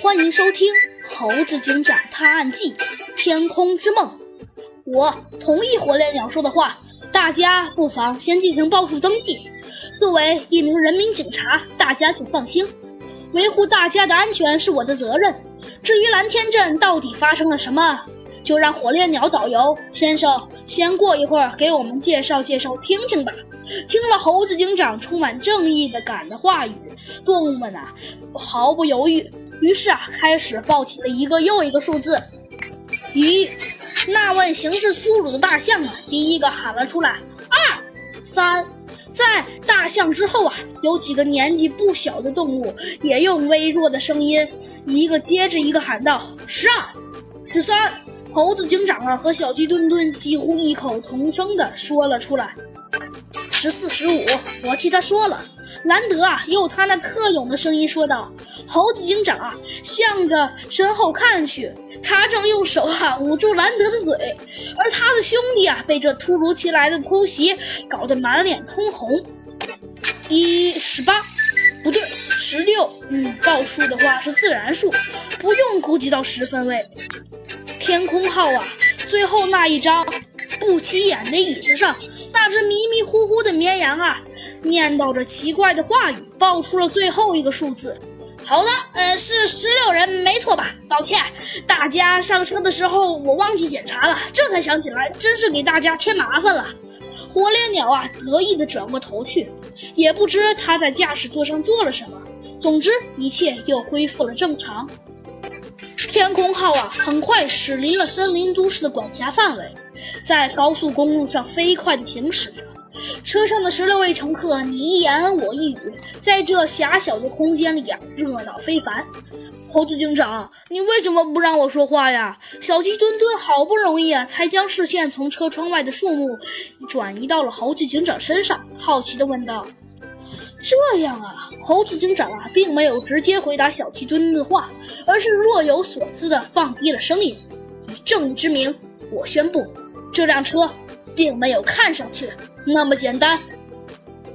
欢迎收听《猴子警长探案记：天空之梦》。我同意火烈鸟说的话，大家不妨先进行报数登记。作为一名人民警察，大家请放心，维护大家的安全是我的责任。至于蓝天镇到底发生了什么，就让火烈鸟导游先生先过一会儿给我们介绍介绍听听吧。听了猴子警长充满正义的感的话语，动物们啊毫不犹豫。于是啊，开始报起了一个又一个数字。一，那位行事粗鲁的大象啊，第一个喊了出来。二，三，在大象之后啊，有几个年纪不小的动物也用微弱的声音，一个接着一个喊道：十二，十三。猴子警长啊和小鸡墩墩几乎异口同声的说了出来。十四，十五，我替他说了。兰德啊，用他那特有的声音说道：“猴子警长啊，向着身后看去，他正用手啊捂住兰德的嘴，而他的兄弟啊，被这突如其来的突袭搞得满脸通红。一十八，不对，十六。嗯，报数的话是自然数，不用估计到十分位。天空号啊，最后那一张不起眼的椅子上，那只迷迷糊糊的绵羊啊。”念叨着奇怪的话语，报出了最后一个数字。好的，呃，是十六人，没错吧？抱歉，大家上车的时候我忘记检查了，这才想起来，真是给大家添麻烦了。火烈鸟啊，得意地转过头去，也不知他在驾驶座上做了什么。总之，一切又恢复了正常。天空号啊，很快驶离了森林都市的管辖范围，在高速公路上飞快地行驶着。车上的十六位乘客，你一言我一语，在这狭小的空间里啊，热闹非凡。猴子警长，你为什么不让我说话呀？小鸡墩墩好不容易啊，才将视线从车窗外的树木转移到了猴子警长身上，好奇地问道：“这样啊？”猴子警长啊，并没有直接回答小鸡墩墩的话，而是若有所思的放低了声音：“以正义之名，我宣布，这辆车并没有看上去。”那么简单。